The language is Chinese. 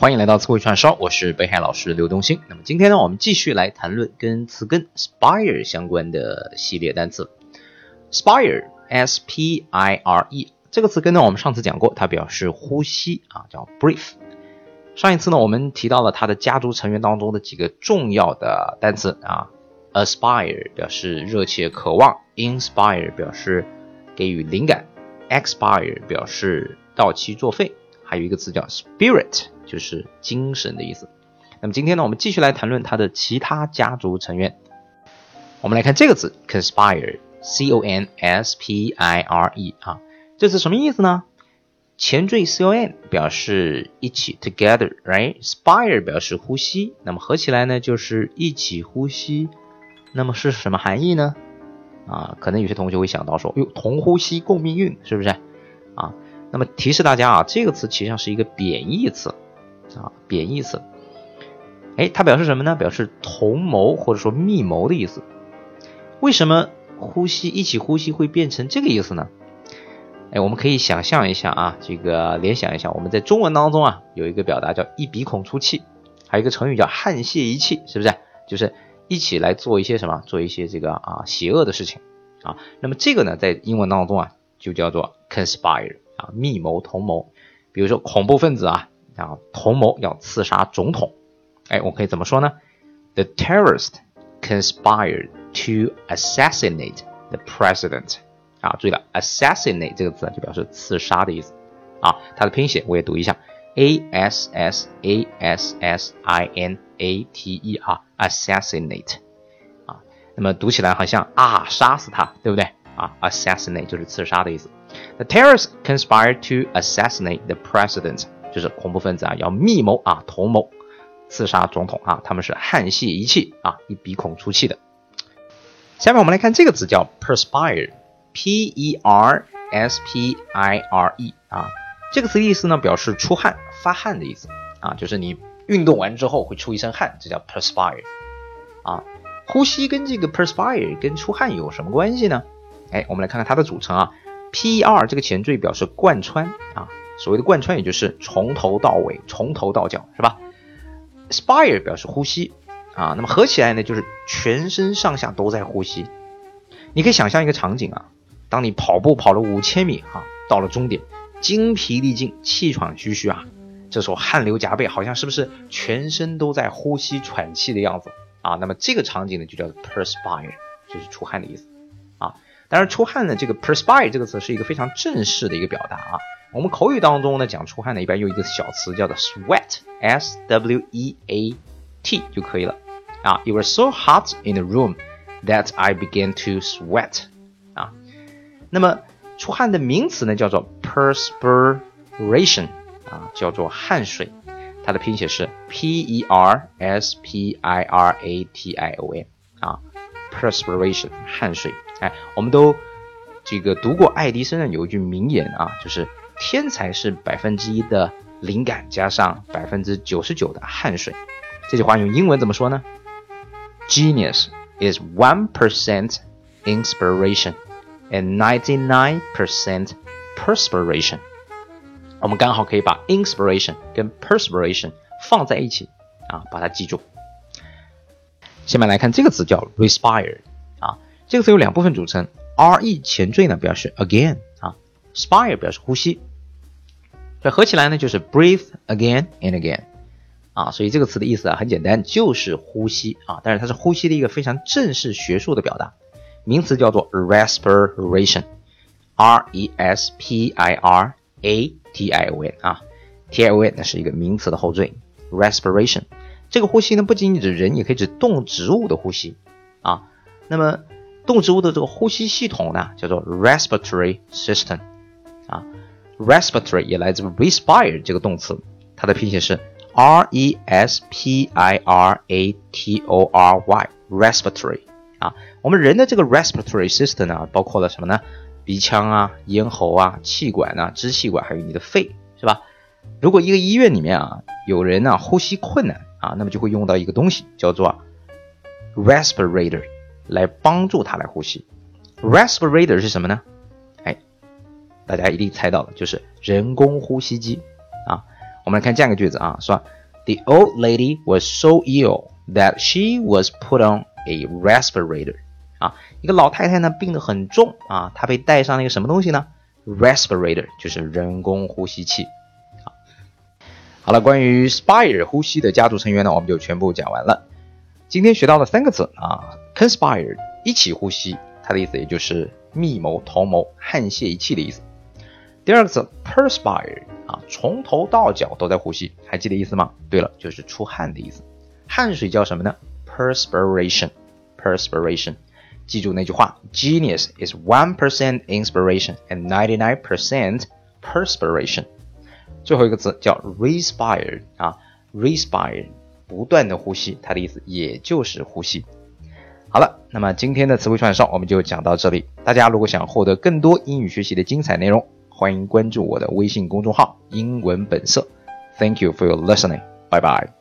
欢迎来到词汇串烧，我是北海老师刘东兴。那么今天呢，我们继续来谈论跟词根 spire 相关的系列单词。spire，s p i r e 这个词根呢，我们上次讲过，它表示呼吸啊，叫 breathe。上一次呢，我们提到了它的家族成员当中的几个重要的单词啊，aspire 表示热切渴望，inspire 表示给予灵感，expire 表示到期作废，还有一个词叫 spirit。就是精神的意思。那么今天呢，我们继续来谈论他的其他家族成员。我们来看这个字，conspire，c o n s p i r e 啊，这是什么意思呢？前缀 c o n 表示一起，together，right？spire 表示呼吸，那么合起来呢就是一起呼吸。那么是什么含义呢？啊，可能有些同学会想到说，哟，同呼吸共命运，是不是？啊，那么提示大家啊，这个词其实上是一个贬义词。啊，贬义词，哎，它表示什么呢？表示同谋或者说密谋的意思。为什么呼吸一起呼吸会变成这个意思呢？哎，我们可以想象一下啊，这个联想一下，我们在中文当中啊有一个表达叫一鼻孔出气，还有一个成语叫沆瀣一气，是不是？就是一起来做一些什么，做一些这个啊邪恶的事情啊。那么这个呢，在英文当中啊就叫做 conspire 啊，密谋同谋。比如说恐怖分子啊。啊，同谋要刺杀总统，哎，我可以怎么说呢？The terrorist conspired to assassinate the president。啊，注意了，assassinate 这个字就表示刺杀的意思。啊，它的拼写我也读一下，a s s a s s i n a t e 啊，assassinate。啊，那么读起来好像啊，杀死他，对不对？啊，assassinate 就是刺杀的意思。The terrorists conspired to assassinate the president。 就是恐怖分子啊，要密谋啊，同谋刺杀总统啊，他们是沆瀣一气啊，一鼻孔出气的。下面我们来看这个词叫 perspire，p e r s p i r e 啊，这个词的意思呢表示出汗、发汗的意思啊，就是你运动完之后会出一身汗，这叫 perspire 啊。呼吸跟这个 perspire 跟出汗有什么关系呢？哎，我们来看看它的组成啊，p e r 这个前缀表示贯穿啊。所谓的贯穿，也就是从头到尾、从头到脚，是吧？spire 表示呼吸啊，那么合起来呢，就是全身上下都在呼吸。你可以想象一个场景啊，当你跑步跑了五千米哈，到了终点，精疲力尽、气喘吁吁啊，这时候汗流浃背，好像是不是全身都在呼吸喘气的样子啊？那么这个场景呢，就叫 perspire，就是出汗的意思啊。当然，出汗呢，这个 perspire 这个词是一个非常正式的一个表达啊。我们口语当中呢，讲出汗呢，一般用一个小词叫做 sweat，s w e a t 就可以了。啊，It was so hot in the room that I began to sweat。啊，那么出汗的名词呢，叫做 perspiration，啊，叫做汗水。它的拼写是 p e r s p i r a t i o n，啊，perspiration，汗水。哎，我们都这个读过爱迪生的有一句名言啊，就是。 天才是百分之一的灵感加上百分之九十九的汗水。这句话用英文怎么说呢？Genius is one percent inspiration and ninety nine percent perspiration。我们刚好可以把 inspiration 跟 perspiration 放在一起啊，把它记住。下面来看这个词叫 respire 啊，这个词由两部分组成，re 前缀呢表示 again 啊，spire 表示呼吸。这合起来呢，就是 breathe again and again，啊，所以这个词的意思啊很简单，就是呼吸啊，但是它是呼吸的一个非常正式学术的表达，名词叫做 respiration，r e s p i r a t i o n 啊，t i o n 那是一个名词的后缀，respiration，这个呼吸呢不仅仅指人，也可以指动植物的呼吸啊，那么动植物的这个呼吸系统呢叫做 respiratory system，啊。Respiratory 也来自 respire 这个动词，它的拼写是 r e s p i r a t o r y，respiratory 啊，我们人的这个 respiratory system 呢，包括了什么呢？鼻腔啊、咽喉啊、气管啊、支气管，还有你的肺，是吧？如果一个医院里面啊，有人呢呼吸困难啊，那么就会用到一个东西，叫做 respirator，来帮助他来呼吸。respirator 是什么呢？大家一定猜到了，就是人工呼吸机啊。我们来看这样一个句子啊，说 The old lady was so ill that she was put on a respirator。啊，一个老太太呢病得很重啊，她被带上了一个什么东西呢？respirator 就是人工呼吸器。好，好了，关于 spire 呼吸的家族成员呢，我们就全部讲完了。今天学到了三个字啊，conspire 一起呼吸，它的意思也就是密谋、同谋、沆瀣一气的意思。第二个词 perspire 啊，从头到脚都在呼吸，还记得意思吗？对了，就是出汗的意思。汗水叫什么呢？perspiration，perspiration。记住那句话：Genius is one percent inspiration and ninety nine percent perspiration。最后一个词叫 respire 啊，respire 不断的呼吸，它的意思也就是呼吸。好了，那么今天的词汇串烧我们就讲到这里。大家如果想获得更多英语学习的精彩内容，欢迎关注我的微信公众号“英文本色”。Thank you for your listening. Bye bye.